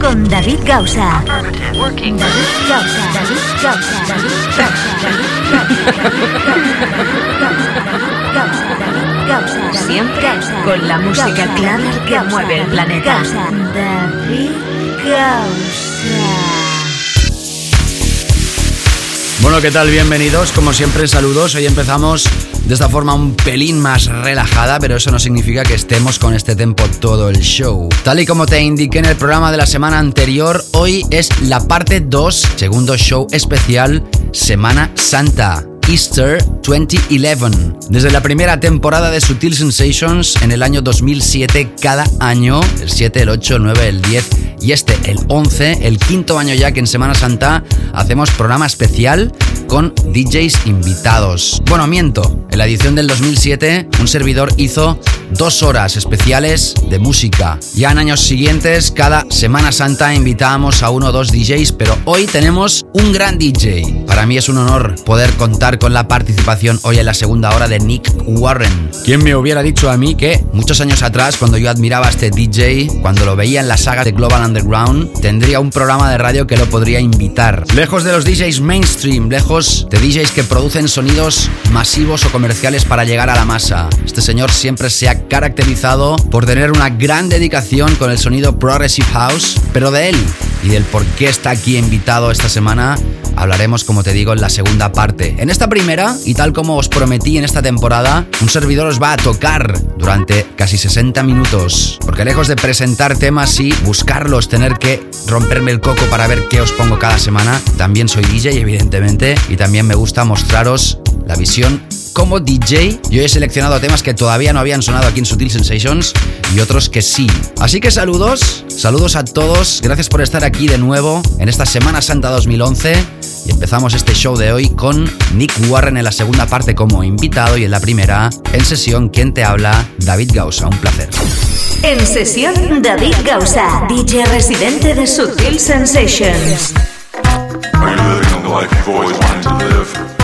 con David Gausa. David Gausa. David Gausa. David Gausa. Siempre con la música clara que mueve el planeta. David Gausa. Bueno, ¿qué tal? Bienvenidos. Como siempre, saludos. Hoy empezamos de esta forma un pelín más relajada, pero eso no significa que estemos con este tempo todo el show. Tal y como te indiqué en el programa de la semana anterior, hoy es la parte 2, segundo show especial, Semana Santa. Easter 2011. Desde la primera temporada de Sutil Sensations en el año 2007, cada año, el 7, el 8, el 9, el 10 y este, el 11, el quinto año ya que en Semana Santa hacemos programa especial con DJs invitados. Bueno, miento, en la edición del 2007 un servidor hizo dos horas especiales de música. Ya en años siguientes, cada Semana Santa invitábamos a uno o dos DJs, pero hoy tenemos un gran DJ. Para mí es un honor poder contar con la participación hoy en la segunda hora de Nick Warren. ¿Quién me hubiera dicho a mí que muchos años atrás, cuando yo admiraba a este DJ, cuando lo veía en la saga de Global Underground, tendría un programa de radio que lo podría invitar? Lejos de los DJs mainstream, lejos de DJs que producen sonidos masivos o comerciales para llegar a la masa. Este señor siempre se ha caracterizado por tener una gran dedicación con el sonido Progressive House, pero de él y del por qué está aquí invitado esta semana hablaremos, como te digo, en la segunda parte. En esta primera, y tal como os prometí en esta temporada, un servidor os va a tocar durante casi 60 minutos. Porque lejos de presentar temas y buscarlos, tener que romperme el coco para ver qué os pongo cada semana, también soy DJ, evidentemente, y también me gusta mostraros la visión como DJ. Yo he seleccionado temas que todavía no habían sonado aquí en Sutil Sensations y otros que sí. Así que saludos, saludos a todos. Gracias por estar aquí de nuevo en esta Semana Santa 2011. Y empezamos este show de hoy con Nick Warren en la segunda parte como invitado y en la primera, en sesión, quien te habla, David Gausa. Un placer. En sesión, David Gausa, DJ residente de Sutil Sensations. Are you living the life you've always wanted to live?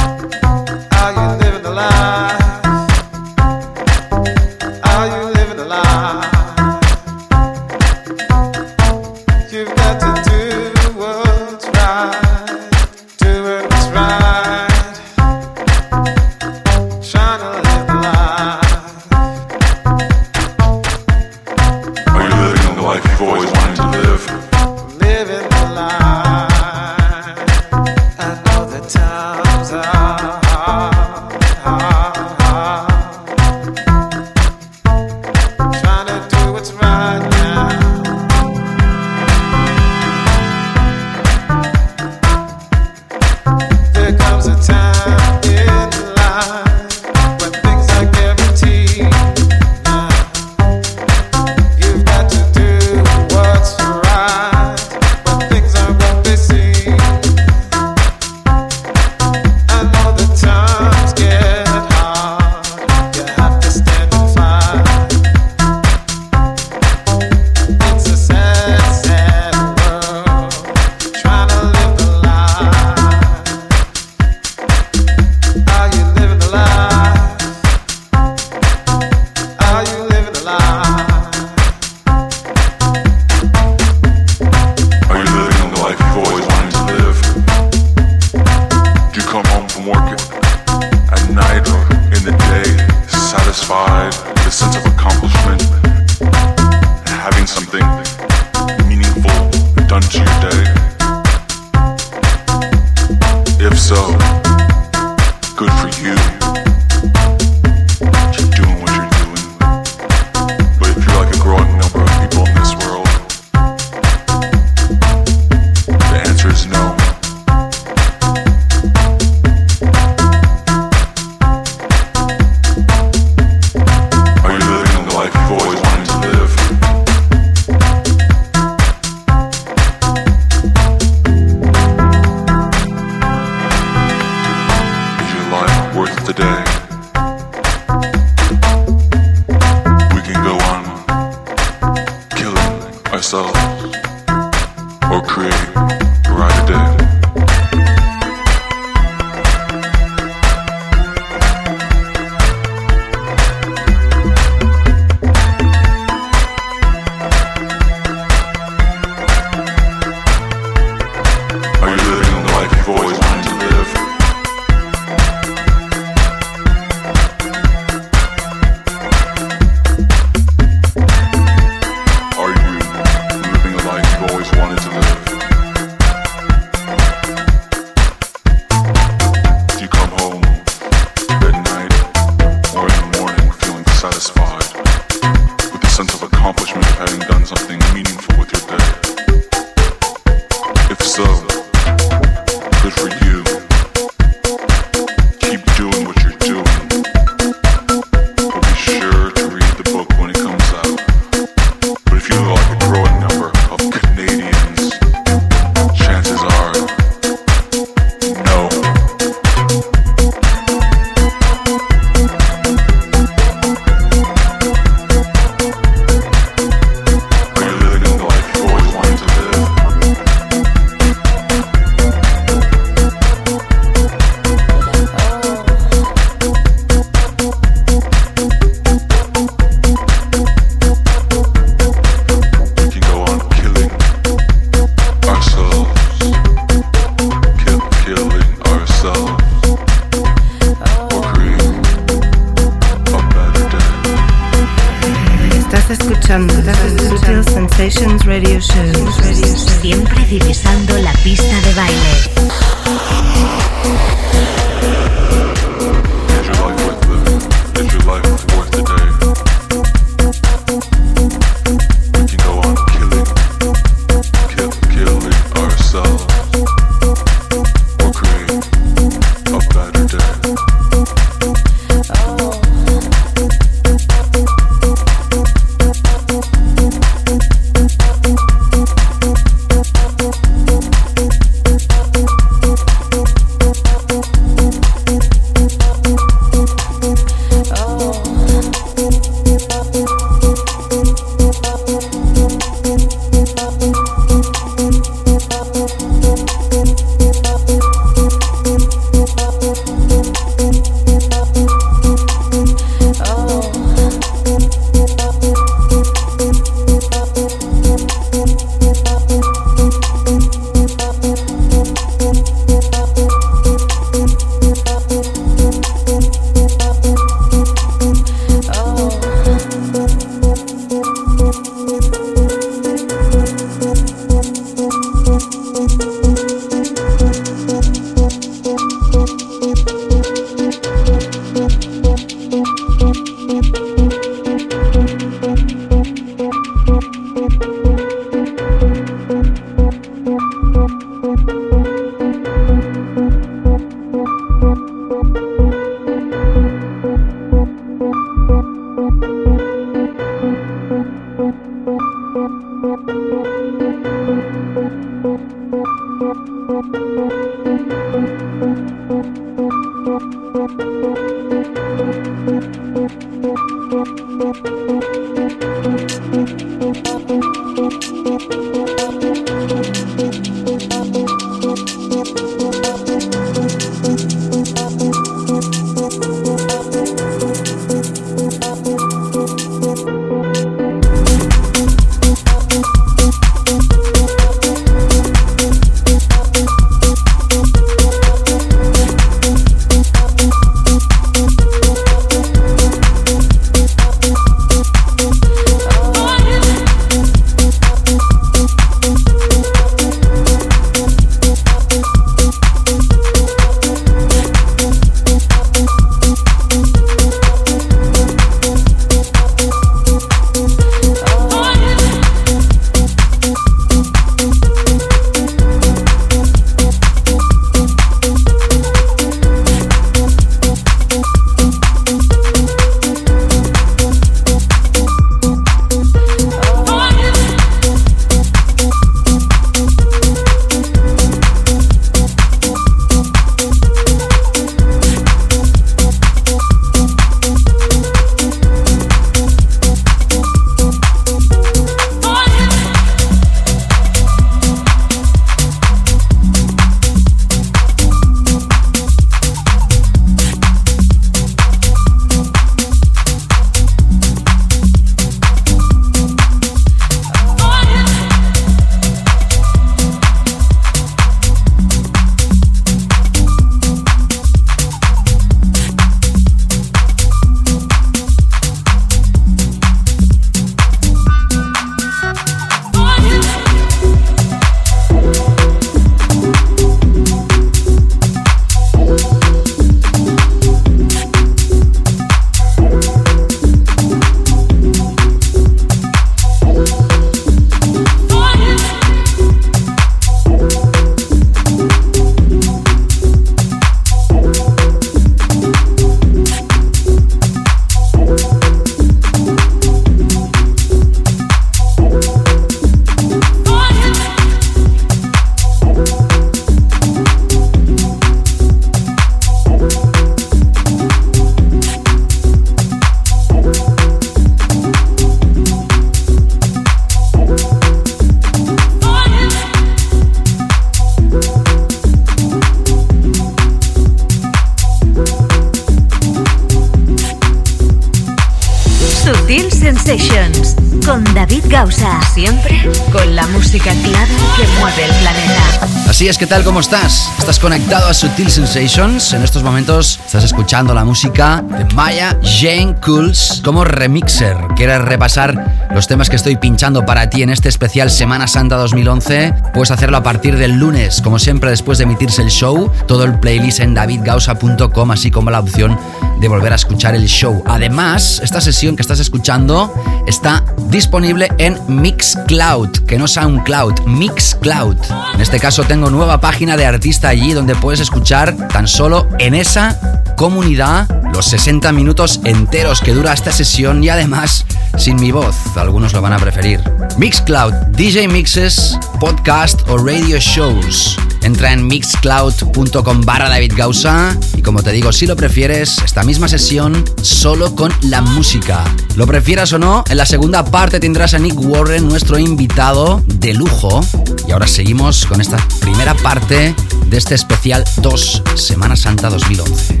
¿Qué tal? ¿Cómo estás? Estás conectado a Sutil Sensations. En estos momentos estás escuchando la música de Maya Jane Cools como remixer. ¿Quieres repasar los temas que estoy pinchando para ti en este especial Semana Santa 2011? Puedes hacerlo a partir del lunes, como siempre después de emitirse el show. Todo el playlist en davidgausa.com, así como la opción de volver a escuchar el show. Además, esta sesión que estás escuchando está disponible en Mixcloud, que no SoundCloud, Mixcloud. En este caso tengo nueva página de artista allí donde puedes escuchar tan solo en esa comunidad los 60 minutos enteros que dura esta sesión y además sin mi voz, algunos lo van a preferir. Mixcloud, DJ Mixes, podcast o radio shows. Entra en mixcloud.com barra David Gausa y como te digo, si lo prefieres, esta misma sesión solo con la música. Lo prefieras o no, en la segunda parte tendrás a Nick Warren, nuestro invitado de lujo. Y ahora seguimos con esta primera parte de este especial 2 Semana Santa 2011.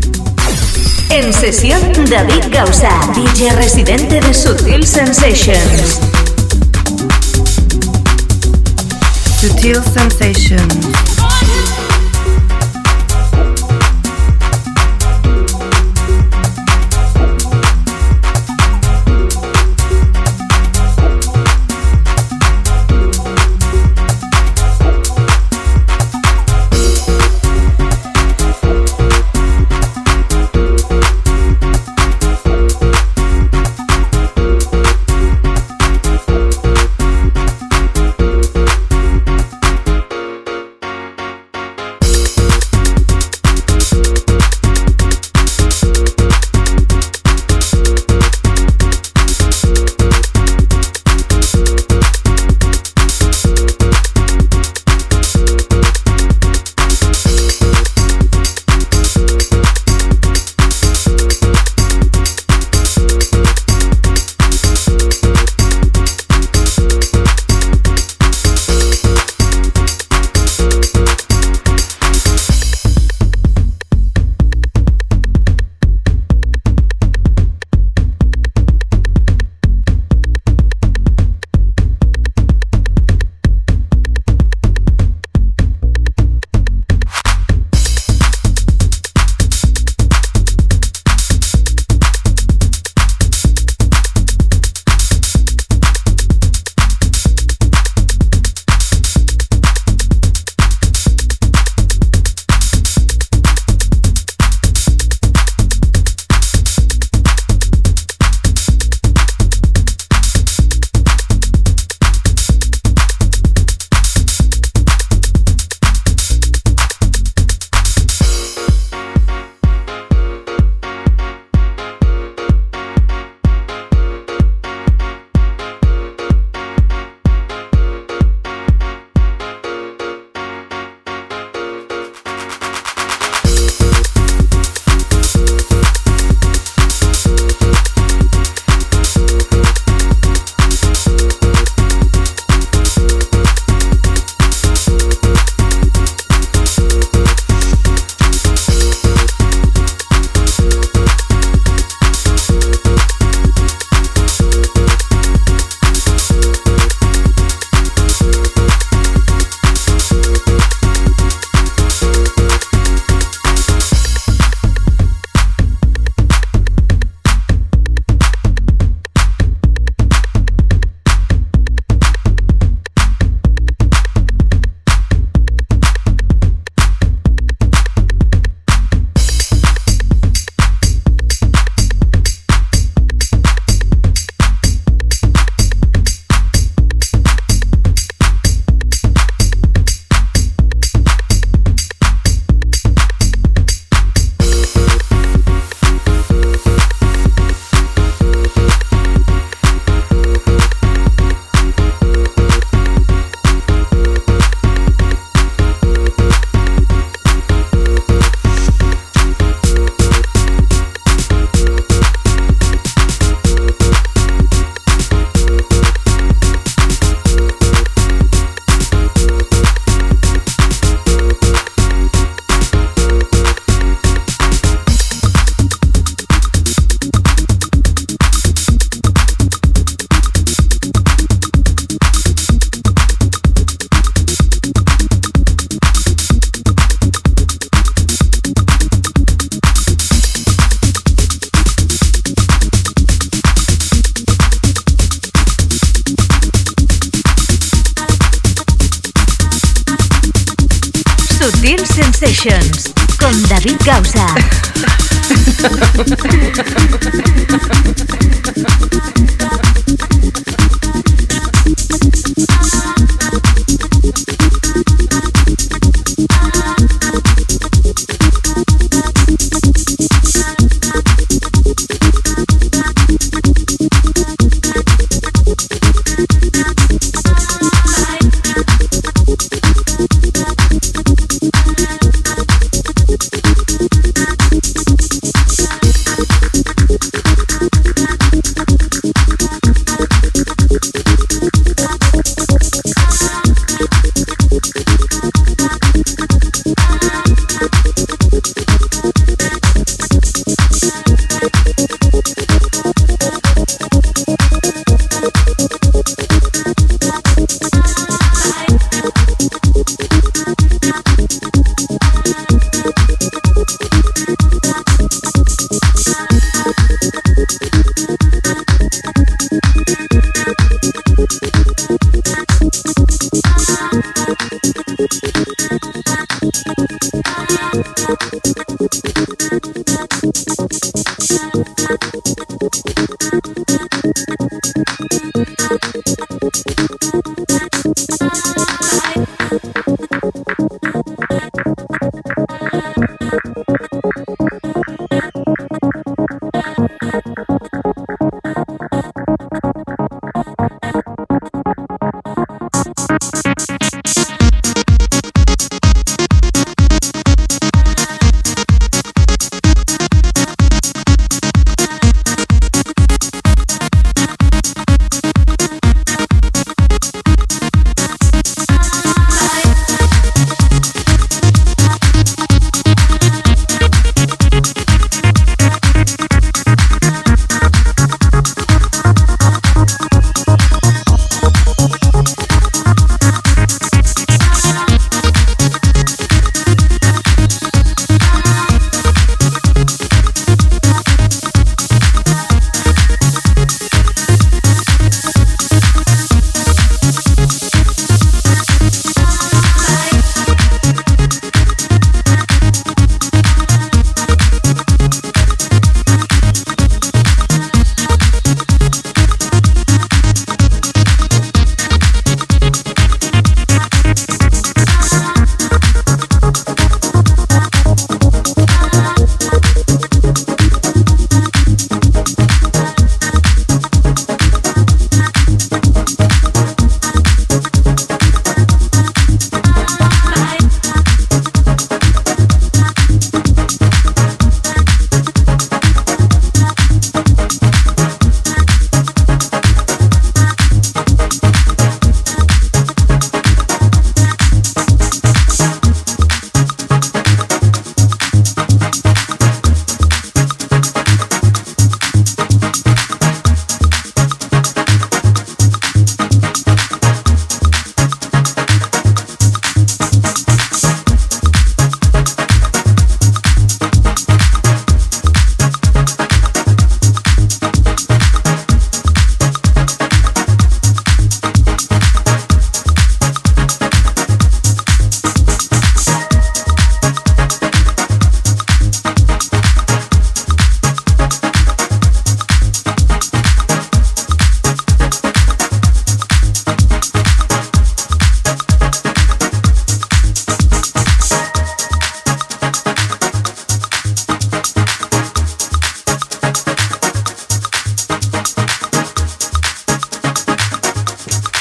En sesión David Gausa, DJ residente de Sutil Sensations. Sutil Sensations.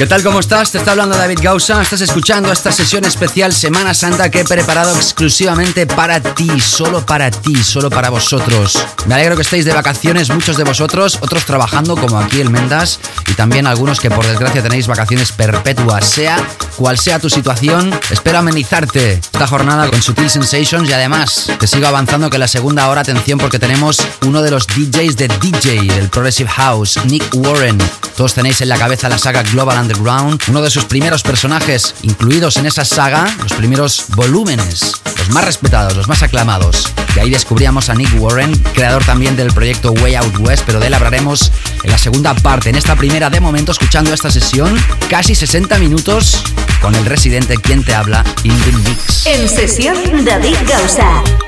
¿Qué tal? ¿Cómo estás? Te está hablando David Gausa. Estás escuchando esta sesión especial Semana Santa que he preparado exclusivamente para ti, solo para ti, solo para vosotros. Me alegro que estéis de vacaciones, muchos de vosotros, otros trabajando como aquí el Mendas y también algunos que por desgracia tenéis vacaciones perpetuas. Sea cual sea tu situación, espero amenizarte esta jornada con Sutil Sensations y además te sigo avanzando que la segunda hora, atención porque tenemos uno de los DJs de DJ del Progressive House, Nick Warren. Todos tenéis en la cabeza la saga Global Underground, uno de sus primeros personajes incluidos en esa saga, los primeros volúmenes, los más respetados, los más aclamados. De ahí descubríamos a Nick Warren, creador también del proyecto Way Out West, pero de él hablaremos en la segunda parte. En esta primera, de momento, escuchando esta sesión, casi 60 minutos con el residente quien te habla, In The Mix. En sesión, David Gausa.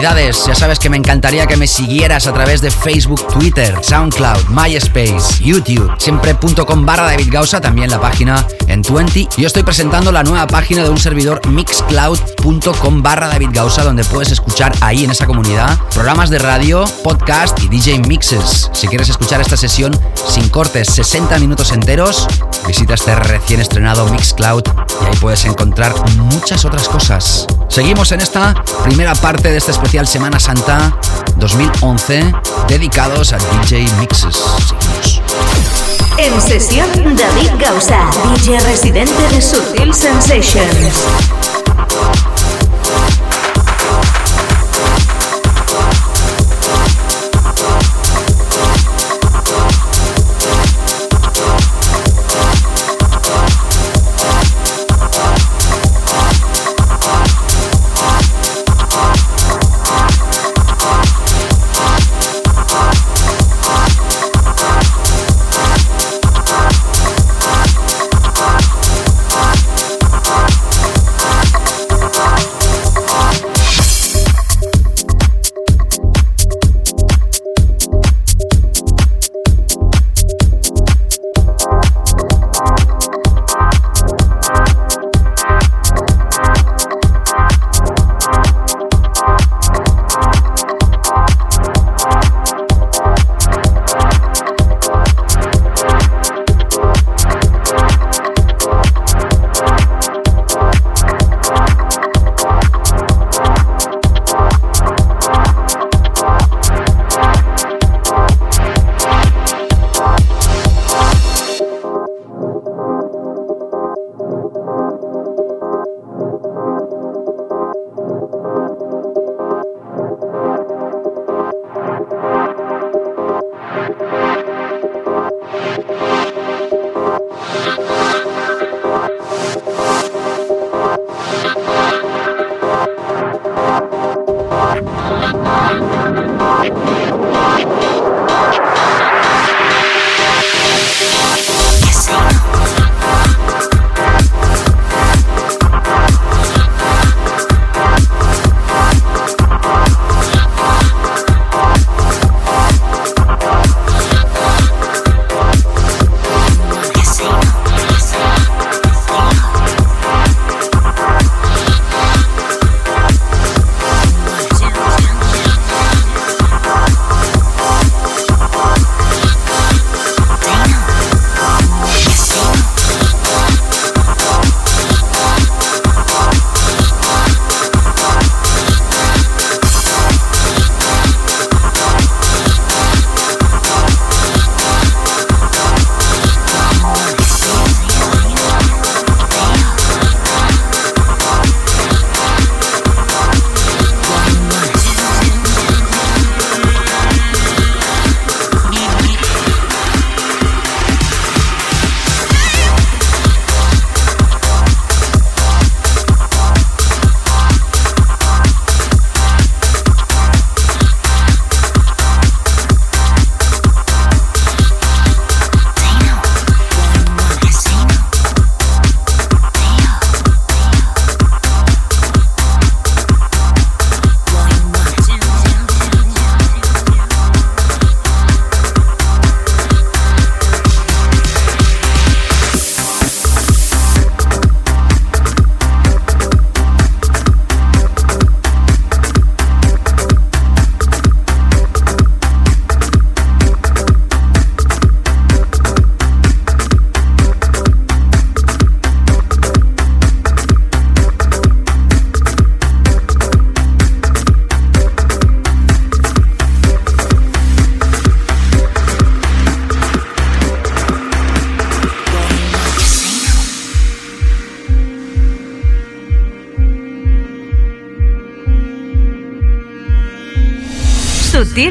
Ya sabes que me encantaría que me siguieras a través de Facebook, Twitter, SoundCloud, MySpace, YouTube, siempre.com barra David Gausa, también la página en 20. Yo estoy presentando la nueva página de un servidor mixcloud.com barra David Gausa, donde puedes escuchar ahí en esa comunidad programas de radio, podcast y DJ mixes. Si quieres escuchar esta sesión sin cortes, 60 minutos enteros, visita este recién estrenado Mixcloud y ahí puedes encontrar muchas otras cosas. Seguimos en esta primera parte de este especial Semana Santa 2011 dedicados a DJ Mixes. En sesión David Gausa, DJ residente de Sutil Sensations.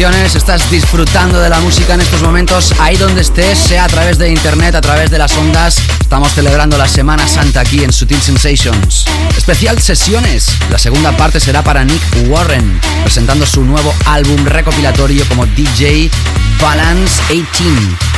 De vacaciones, estás disfrutando de la música en estos momentos, ahí donde estés, sea a través de internet, a través de las ondas. Estamos celebrando la Semana Santa aquí en Sutil Sensations. Especial sesiones. La segunda parte será para Nick Warren, presentando su nuevo álbum recopilatorio como DJ Balance 18.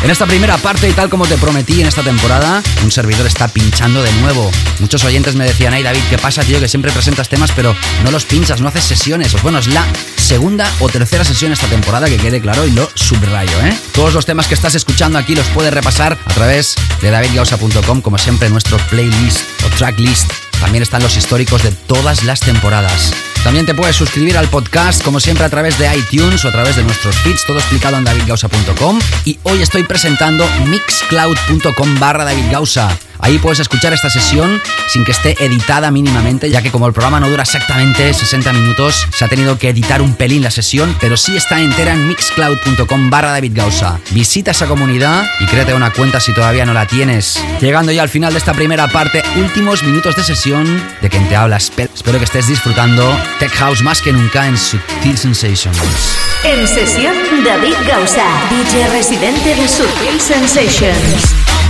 En esta primera parte, y tal como te prometí en esta temporada, un servidor está pinchando de nuevo. Muchos oyentes me decían, ay David, ¿qué pasa, tío? Que siempre presentas temas, pero no los pinchas, no haces sesiones. Pues bueno, es la segunda o tercera sesión esta temporada, que quede claro, y lo subrayo, ¿eh? Todos los temas que estás escuchando aquí los puedes repasar a través de davidgausa.com, como siempre, nuestro playlist o tracklist. También están los históricos de todas las temporadas. También te puedes suscribir al podcast, como siempre, a través de iTunes o a través de nuestros feeds, todo explicado en davidgausa.com. Y hoy estoy presentando mixcloud.com barra davidgausa Ahí puedes escuchar esta sesión sin que esté editada mínimamente, ya que como el programa no dura exactamente 60 minutos, se ha tenido que editar un pelín la sesión, pero sí está entera en mixcloud.com barra David Gausa. Visita esa comunidad y créate una cuenta si todavía no la tienes. Llegando ya al final de esta primera parte, últimos minutos de sesión de quien te habla. Espero que estés disfrutando Tech House más que nunca en Sutil Sensations. En sesión, David Gausa, DJ residente de Sutil Sensations.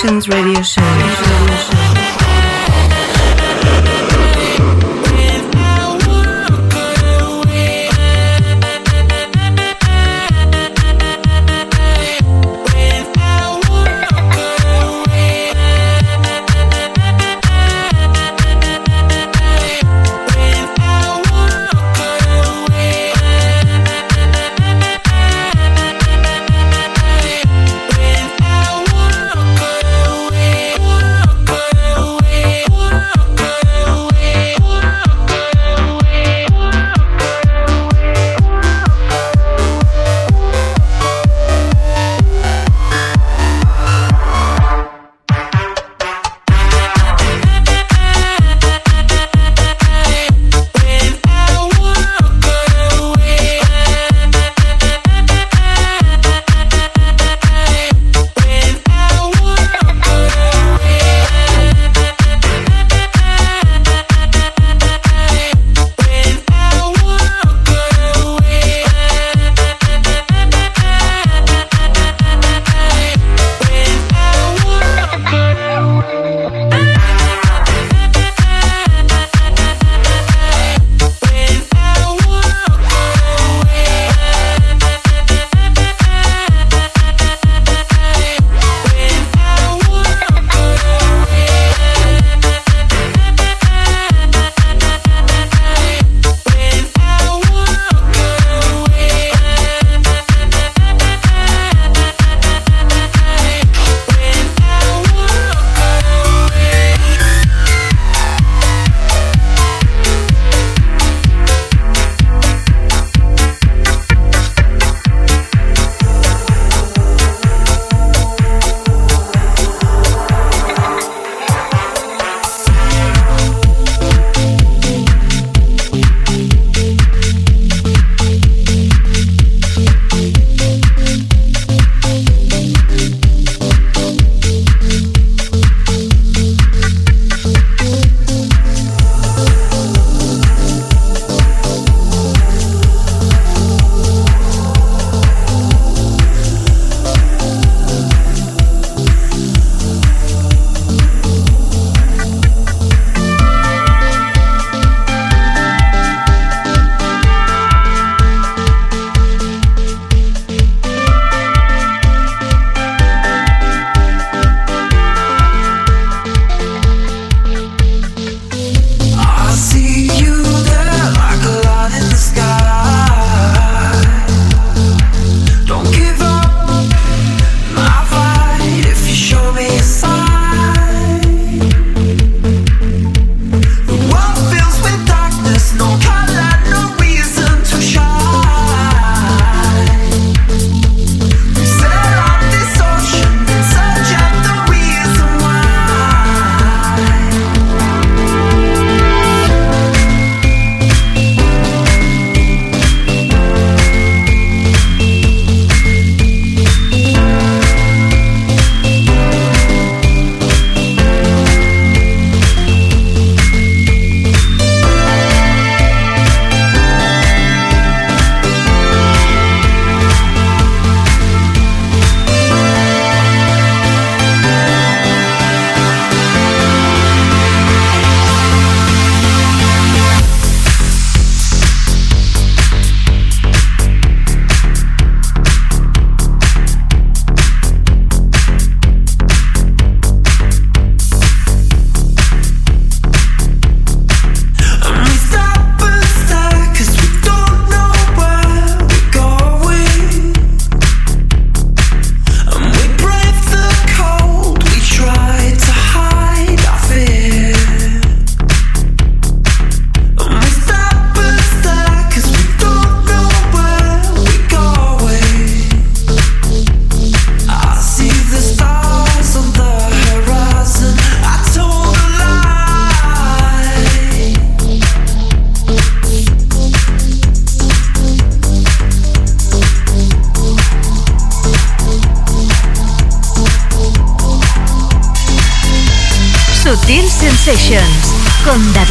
Sensations Radio Show.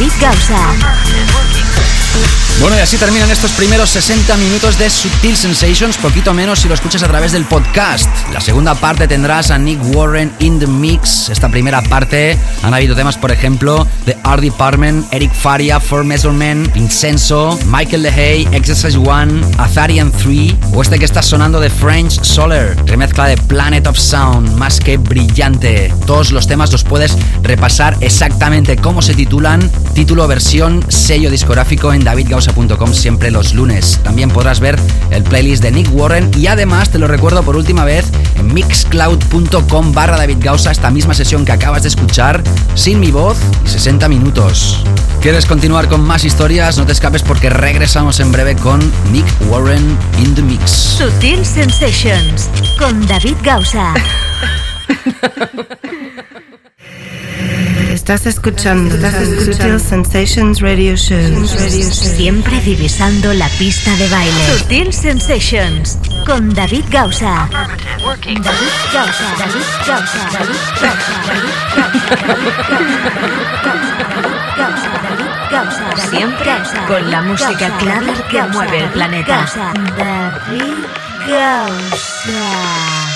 David Gausa. Bueno, y así terminan estos primeros 60 minutos de Subtil Sensations, poquito menos si lo escuchas a través del podcast. La segunda parte tendrás a Nick Warren in the Mix. Esta primera parte han habido temas, por ejemplo, de Art Department, Eric Faria, Four Measurement, Vincenzo, Michael LeHay, Exercise One, Azarian 3 o este que está sonando de French Solar, remezcla de Planet of Sound, más que brillante. Todos los temas los puedes repasar exactamente cómo se titulan, título, versión, sello discográfico en David Gausa siempre los lunes. También podrás ver el playlist de Nick Warren y además te lo recuerdo por última vez en mixcloud.com barra David Gausa esta misma sesión que acabas de escuchar sin mi voz y 60 minutos. ¿Quieres continuar con más historias? No te escapes porque regresamos en breve con Nick Warren in the Mix. Sutil Sensations con David Gausa. Estás escuchando, Sutil Sensations Radio Show. Siempre divisando la pista de baile. Sutil Sensations con David Gausa. David Gausa. David Gausa. David Gausa. David Gausa. Siempre con la música clara que mueve el planeta. David Gausa.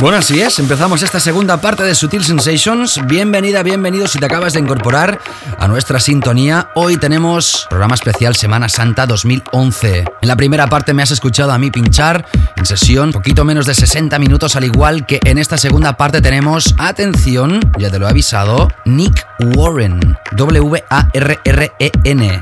Bueno, así es, empezamos esta segunda parte de Sutil Sensations. Bienvenida, bienvenido si te acabas de incorporar a nuestra sintonía. Hoy tenemos programa especial Semana Santa 2011. En la primera parte me has escuchado a mí pinchar en sesión, poquito menos de 60 minutos, al igual que en esta segunda parte tenemos, atención, ya te lo he avisado, Nick Warren, W-A-R-R-E-N.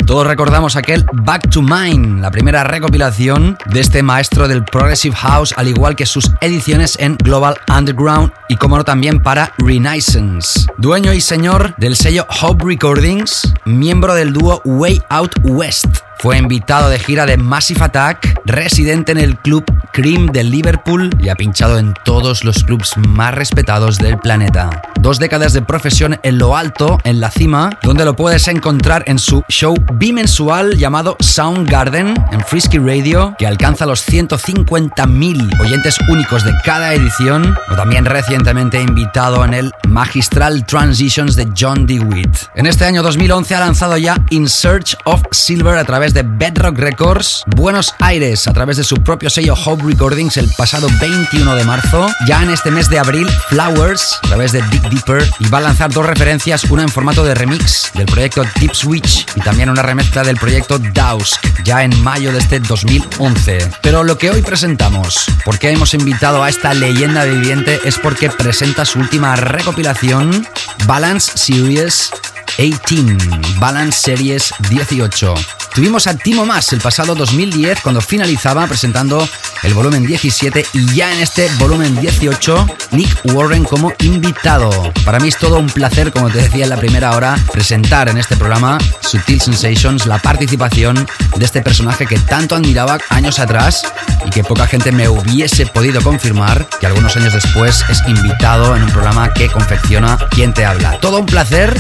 Todos recordamos aquel Back to Mine, la primera recopilación de este maestro del Progressive House, al igual que sus ediciones en Global Underground y como no también para Renaissance. Dueño y señor del sello Hope Recordings, miembro del dúo Way Out West. Fue invitado de gira de Massive Attack, residente en el club Cream de Liverpool y ha pinchado en todos los clubs más respetados del planeta. Dos décadas de profesión en lo alto, en la cima, donde lo puedes encontrar en su show bimensual llamado Soundgarden en Frisky Radio, que alcanza los 150.000 oyentes únicos de cada edición, o también recientemente invitado en el magistral Transitions de John DeWitt. En este año 2011 ha lanzado ya In Search of Silver a través de Bedrock Records, Buenos Aires a través de su propio sello Hope Recordings el pasado 21 de marzo. Ya en este mes de abril, Flowers, a través de Big Deeper, y va a lanzar dos referencias, una en formato de remix del proyecto Deep Switch y también una remezcla del proyecto Dausk, ya en mayo de este 2011. Pero lo que hoy presentamos, porque hemos invitado a esta leyenda viviente, es porque presenta su última recopilación, Balance Series 18, Balance Series 18. Tuvimos a Timo Más el pasado 2010 cuando finalizaba presentando el volumen 17 y ya en este volumen 18 Nick Warren como invitado. Para mí es todo un placer, como te decía en la primera hora, presentar en este programa Sutil Sensations la participación de este personaje que tanto admiraba años atrás y que poca gente me hubiese podido confirmar que algunos años después es invitado en un programa que confecciona quien te habla. Todo un placer.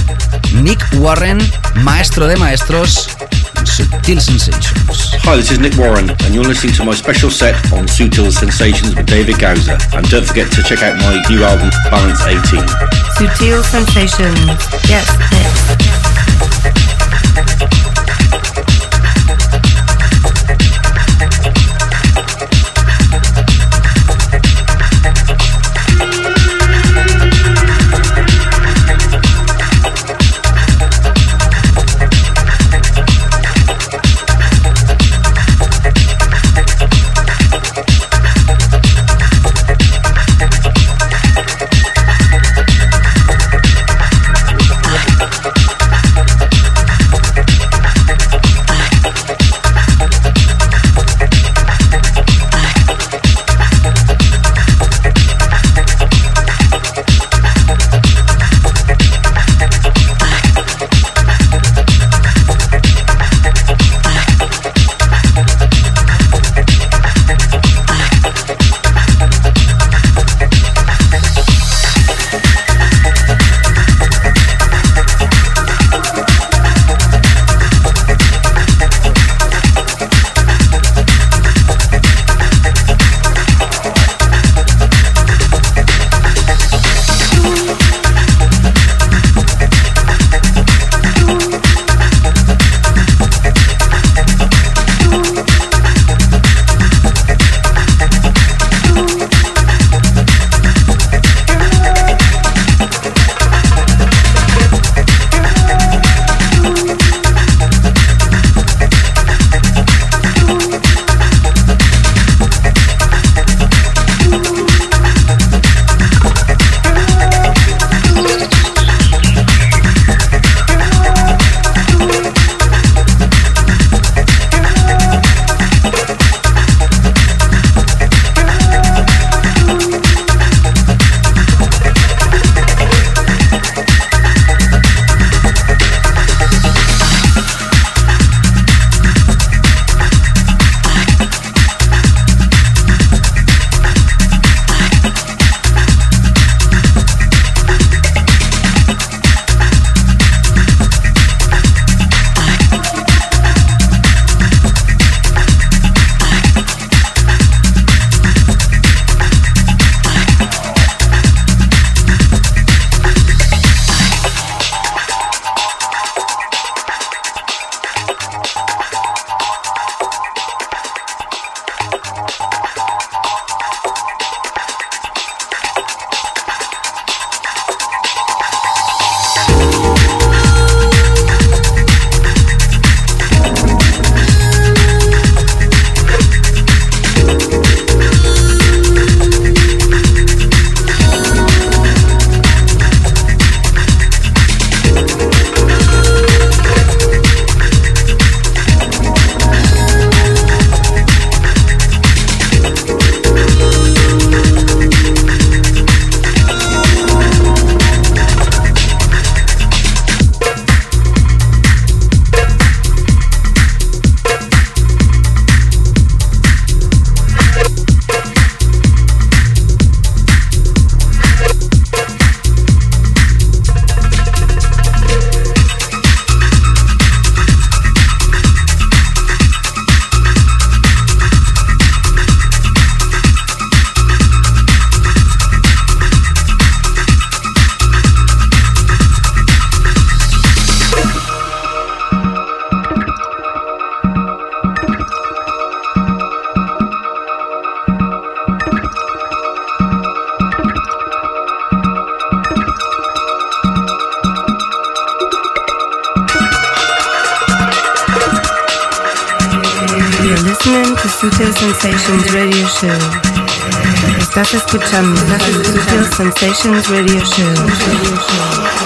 Nick Warren, maestro de maestros, Sutil Sensations. Hi, this is Nick Warren, and you're listening to my special set on Sutil Sensations with David Gowser. And don't forget to check out my new album, Balance 18. Sutil Sensations. Yes, Nick. Sutil Sensations Radio Show. Estás escuchando Sutil Sensations Radio Show.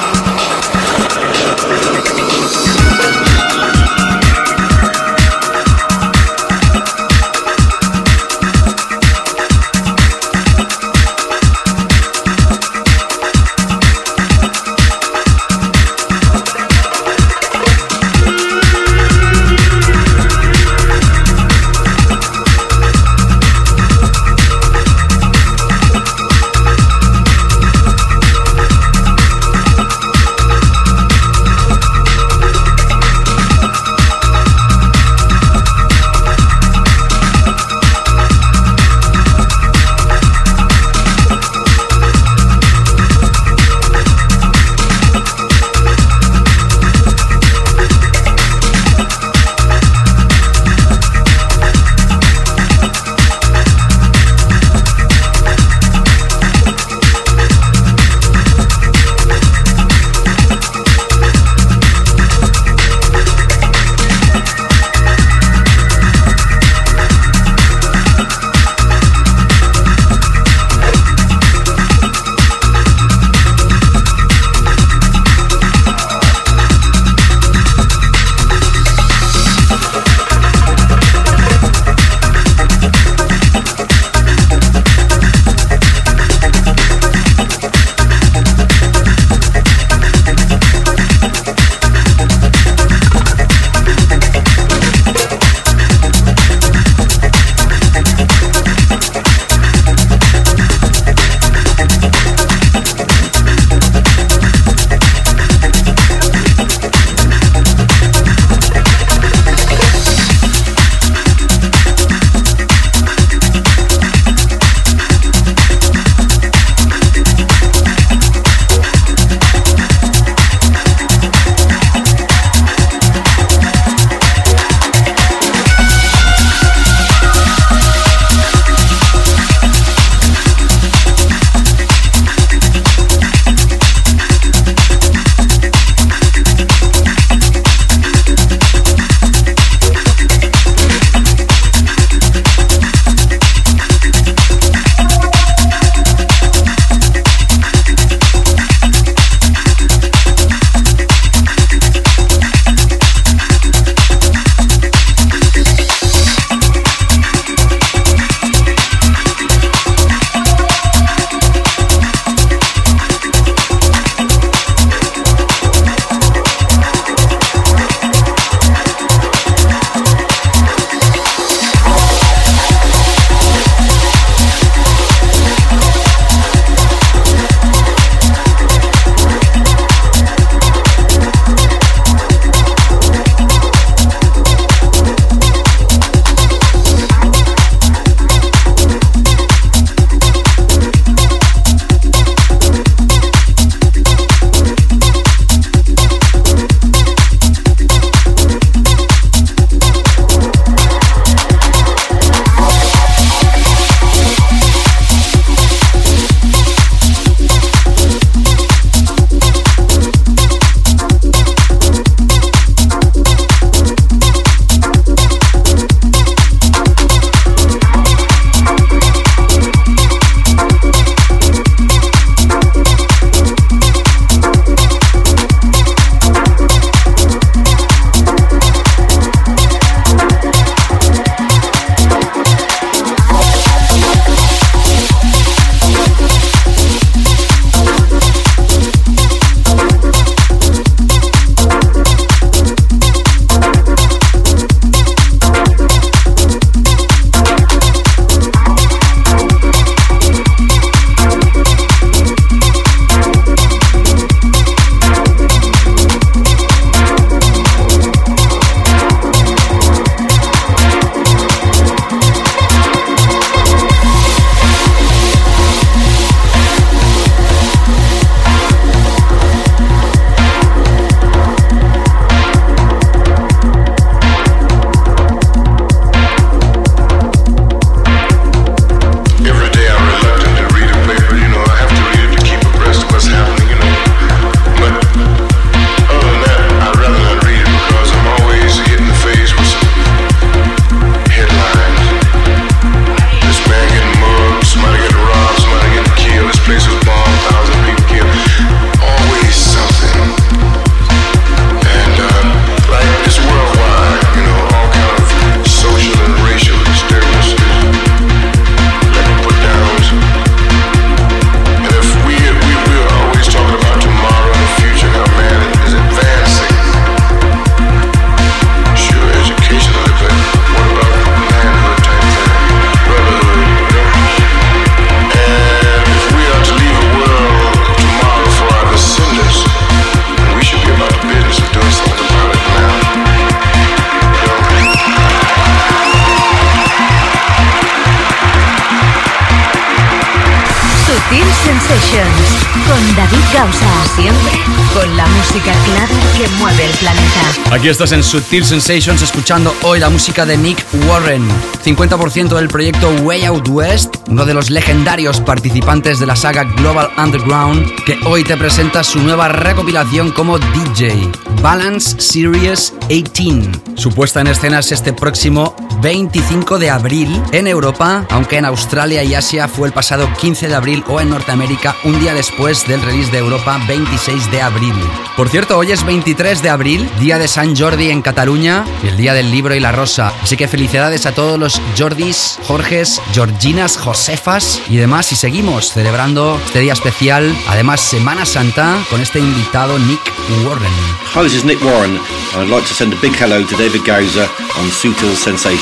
Estás en Sutil Sensations escuchando hoy la música de Nick Warren, 50% del proyecto Way Out West, uno de los legendarios participantes de la saga Global Underground, que hoy te presenta su nueva recopilación como DJ, Balance Series 18. Su puesta en escena es este próximo 25 de abril en Europa, aunque en Australia y Asia fue el pasado 15 de abril o en Norteamérica un día después del release de Europa 26 de abril. Por cierto, hoy es 23 de abril, día de San Jordi en Cataluña y el día del libro y la rosa. Así que felicidades a todos los Jordis, Jorges, Georginas, Josefas y demás. Y seguimos celebrando este día especial, además Semana Santa, con este invitado Nick Warren. Hi, this is Nick Warren, I'd like to send a big hello to David Gausa on Sutil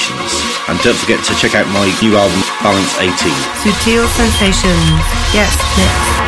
Sensations. And don't forget to check out my new album, Balance 18. Sutil Sensations. Yes, Nick.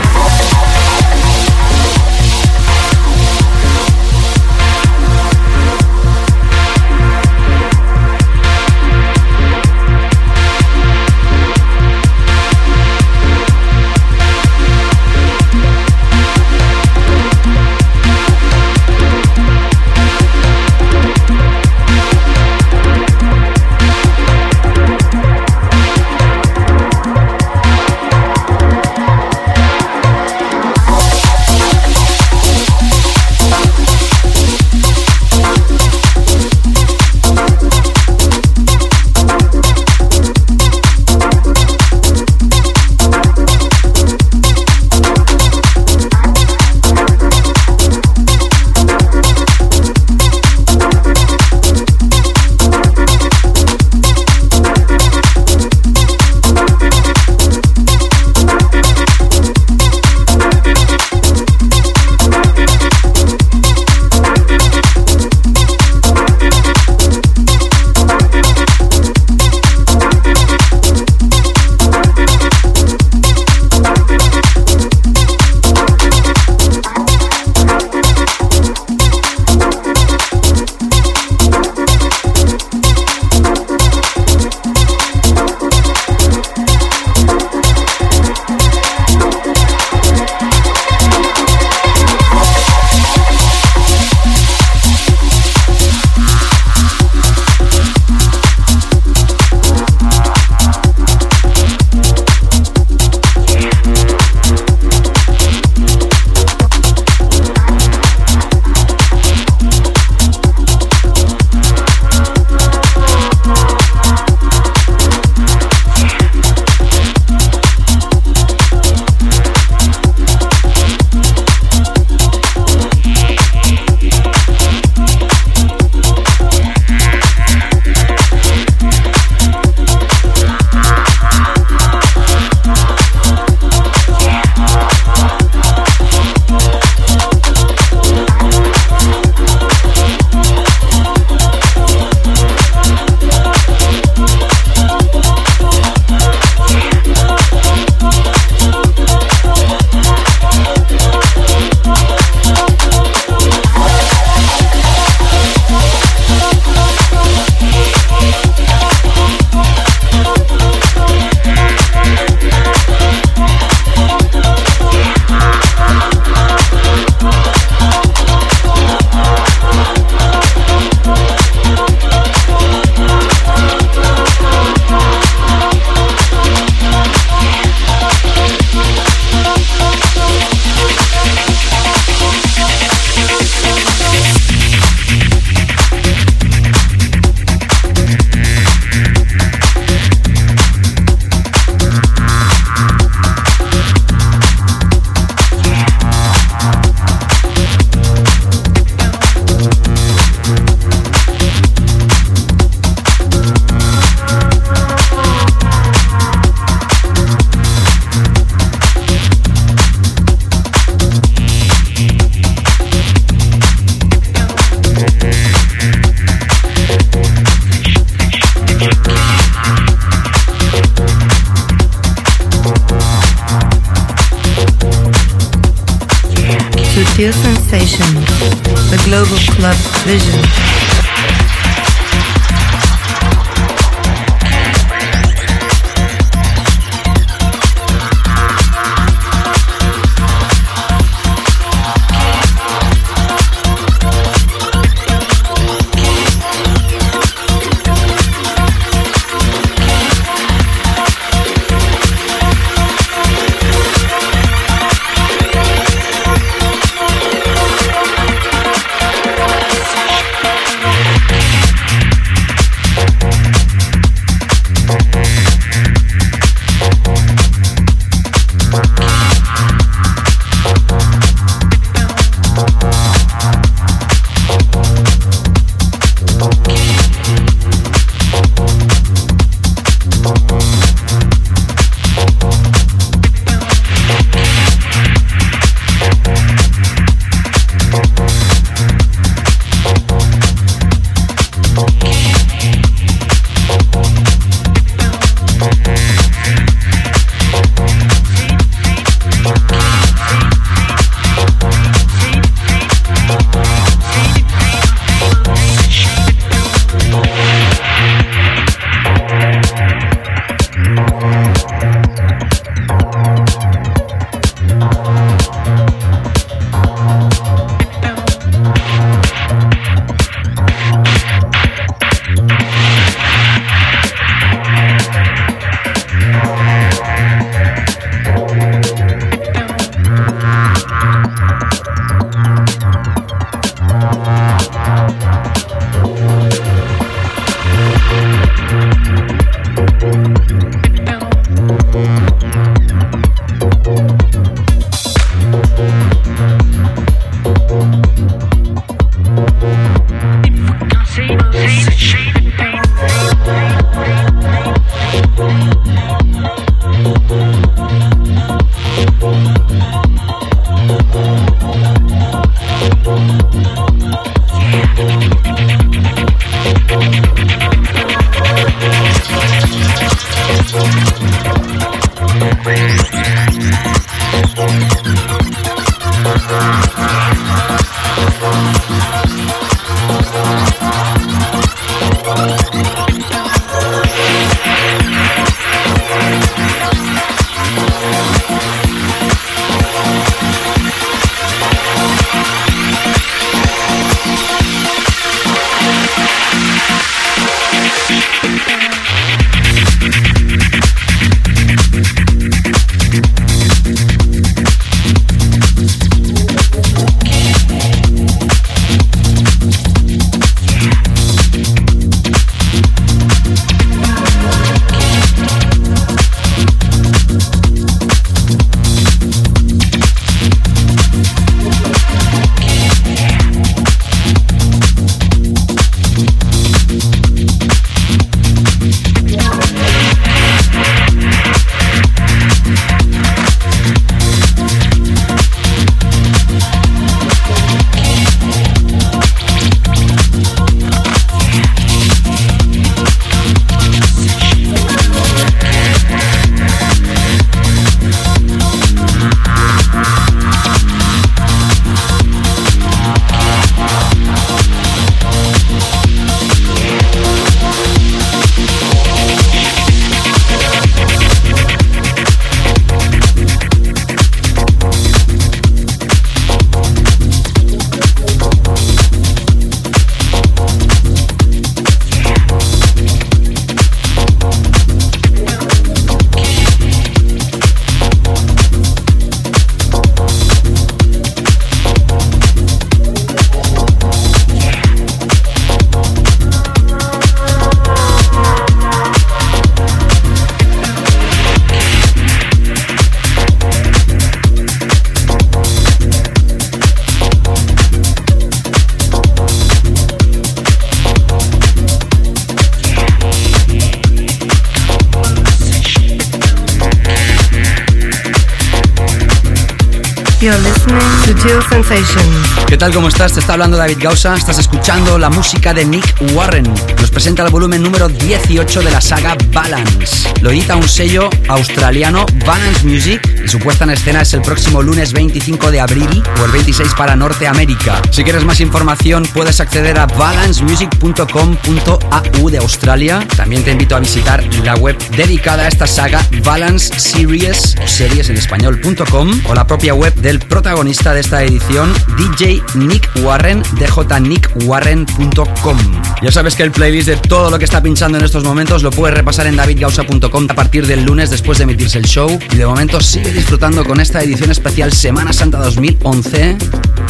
¿Qué tal? ¿Cómo estás? Te está hablando David Gausa. Estás escuchando la música de Nick Warren. Nos presenta el volumen número 18 de la saga Balance. Lo edita un sello australiano, Balance Music, su puesta en escena es el próximo lunes 25 de abril o el 26 para Norteamérica. Si quieres más información, puedes acceder a balancemusic.com.au de Australia. También te invito a visitar la web dedicada a esta saga, Balance Series o series en español.com o la propia web de el protagonista de esta edición, DJ Nick Warren, djnickwarren.com. Ya sabes que el playlist de todo lo que está pinchando en estos momentos lo puedes repasar en davidgausa.com a partir del lunes después de emitirse el show. Y de momento sigue disfrutando con esta edición especial Semana Santa 2011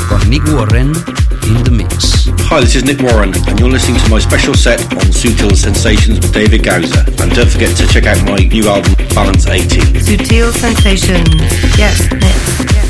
con Nick Warren in the mix. Hi, this is Nick Warren, and you're listening to my special set on Sutil Sensations with David Gausa. And don't forget to check out my new album, Balance 18. Sutil Sensations. Yes, this. escuchando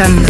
Sutil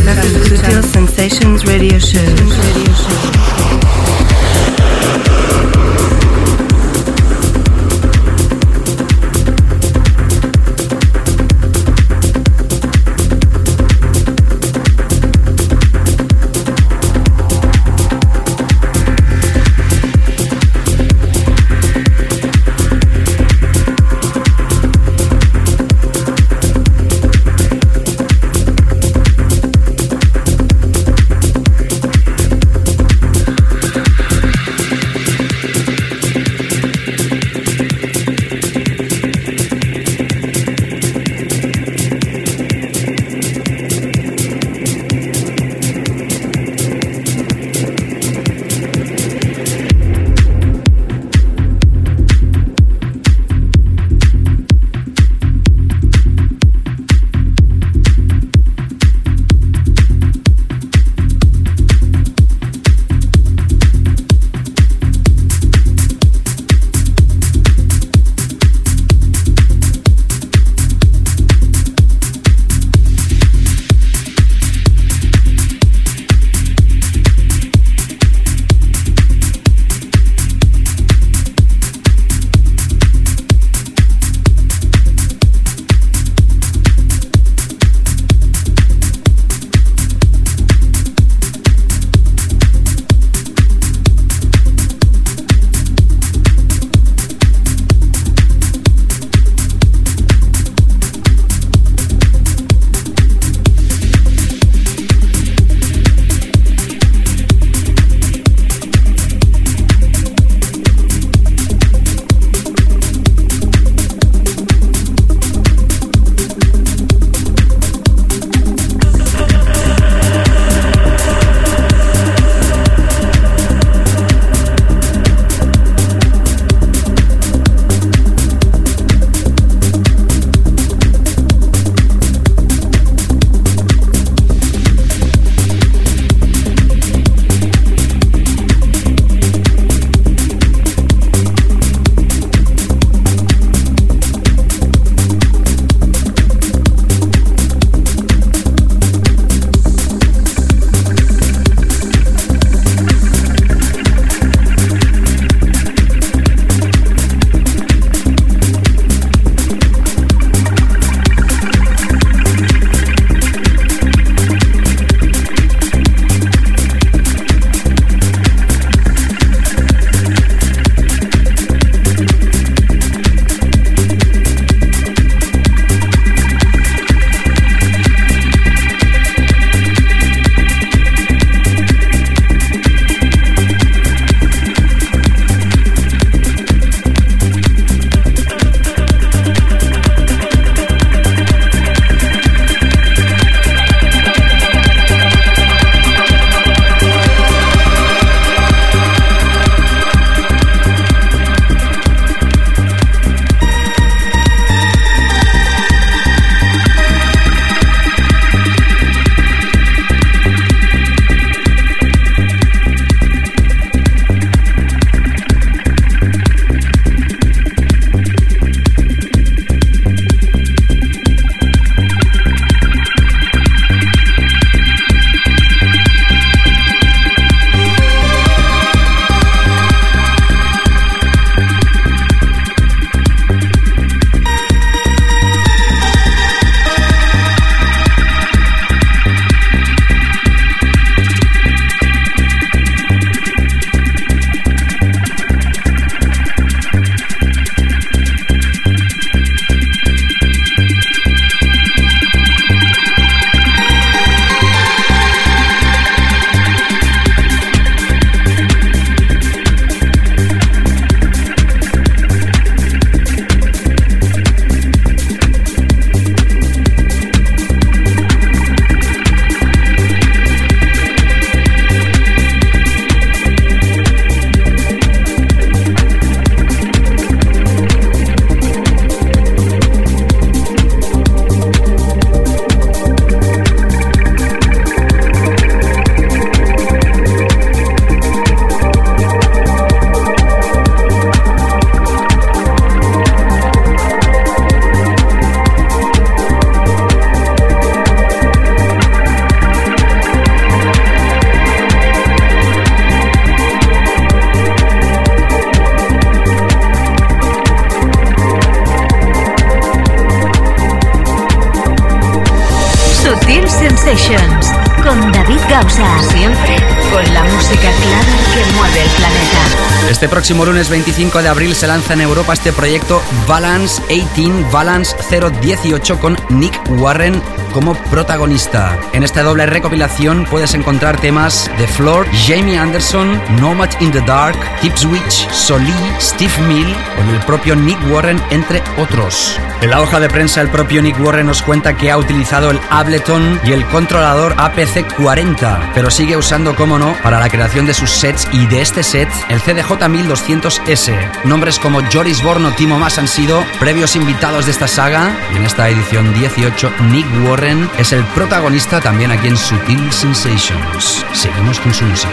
5 de abril se lanza en Europa este proyecto Balance 18, Balance 018 con Nick Warren como protagonista. En esta doble recopilación puedes encontrar temas de Floor, Jamie Anderson, Nomad in the Dark, Tipswitch, Soli, Steve Mill o el propio Nick Warren, entre otros. En la hoja de prensa, el propio Nick Warren nos cuenta que ha utilizado el Ableton y el controlador APC40, pero sigue usando, como no, para la creación de sus sets y de este set, el CDJ 1200S. Nombres como Joris Born o Timo Mas han sido previos invitados de esta saga y en esta edición 18, Nick Warren es el protagonista también aquí en Sutil Sensations. Seguimos con su música.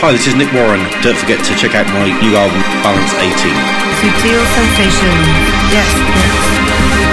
Hi, this is Nick Warren. Don't forget to check out my new album, Balance 18. Sutil Sensations. Yes, yes.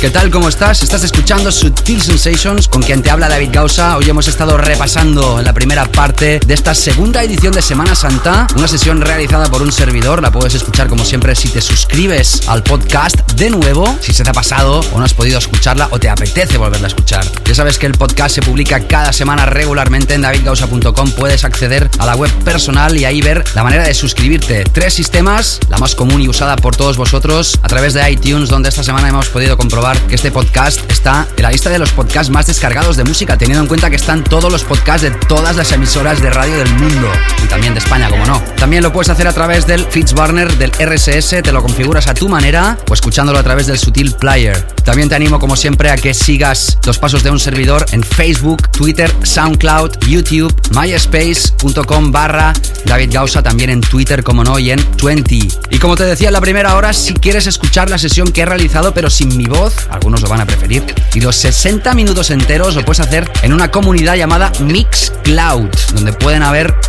¿Qué tal? ¿Cómo estás? Estás escuchando Sutil Sensations con quien te habla David Gausa. Hoy hemos estado repasando la primera parte de esta segunda edición de Semana Santa, una sesión realizada por un servidor. La puedes escuchar como siempre si te suscribes al podcast de nuevo, si se te ha pasado o no has podido escucharla o te apetece volverla a escuchar. Ya sabes que el podcast se publica cada semana regularmente en davidgausa.com. Puedes acceder a la web personal y ahí ver la manera de suscribirte. Tres sistemas, la más común y usada por todos vosotros a través de iTunes, donde esta semana hemos podido comprobar que este podcast está en la lista de los podcasts más descargados de música, teniendo en cuenta que están todos los podcasts de todas las emisoras de radio del mundo también de España, como no. También lo puedes hacer a través del FitzBurner, del RSS, te lo configuras a tu manera o escuchándolo a través del Sutil Player. También te animo, como siempre, a que sigas los pasos de un servidor en Facebook, Twitter, SoundCloud, YouTube, myspace.com barra David Gausa, también en Twitter, como no, y en 20. Y como te decía en la primera hora, si quieres escuchar la sesión que he realizado, pero sin mi voz, algunos lo van a preferir, y los 60 minutos enteros lo puedes hacer en una comunidad llamada Mixcloud, donde pueden haber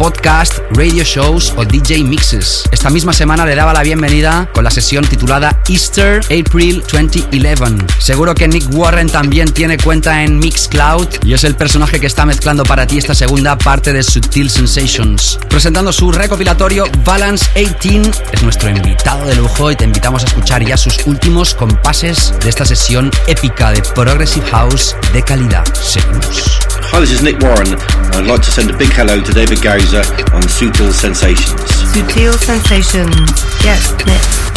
radio shows o DJ mixes. Esta misma semana le daba la bienvenida con la sesión titulada Easter April 2011. Seguro que Nick Warren también tiene cuenta en Mixcloud y es el personaje que está mezclando para ti esta segunda parte de Subtil Sensations. Presentando su recopilatorio Balance 18 es nuestro invitado de lujo y te invitamos a escuchar ya sus últimos compases de esta sesión épica de Progressive House de calidad. Seguimos. Hi, this is Nick Warren. I'd like to send a big hello to David Gausa on Sutil Sensations. Sutil Sensations. Yes.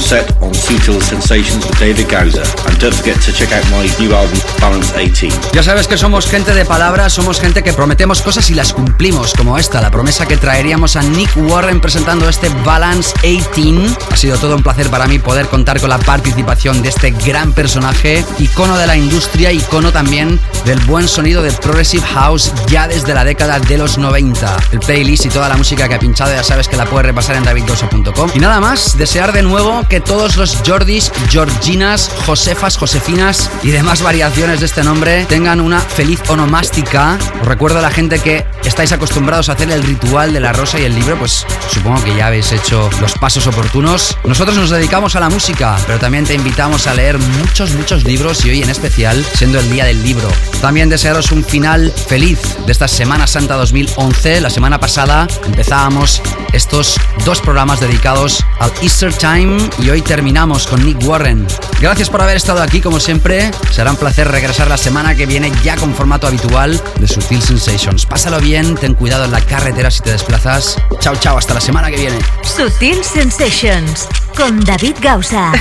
Set on Sensations with David Gausa. And don't forget to check out my new album, Balance 18. Ya sabes que somos gente de palabras, somos gente que prometemos cosas y las cumplimos, como esta, la promesa que traeríamos a Nick Warren presentando este Balance 18. Ha sido todo un placer para mí poder contar con la participación de este gran personaje, icono de la industria, icono también del buen sonido de Progressive House ya desde la década de los 90. El playlist y toda la música que ha pinchado ya sabes que la puedes repasar en David davidgausa.com. Y nada más, desear de nuevo que todos los Jordis, Georginas, Josefas, Josefinas y demás variaciones de este nombre tengan una feliz onomástica. Os recuerdo a la gente que estáis acostumbrados a hacer el ritual de la rosa y el libro, pues supongo que ya habéis hecho los pasos oportunos. Nosotros nos dedicamos a la música, pero también te invitamos a leer muchos, muchos libros y hoy en especial, siendo el día del libro. También desearos un final feliz de esta Semana Santa 2011. La semana pasada empezábamos estos dos programas dedicados al Easter Time y hoy terminamos con Nick Warren. Gracias por haber estado aquí como siempre. Será un placer regresar la semana que viene ya con formato habitual de Sutil Sensations. Pásalo bien, ten cuidado en la carretera si te desplazas. Chao, chao, hasta la semana que viene. Sutil Sensations con David Gausa.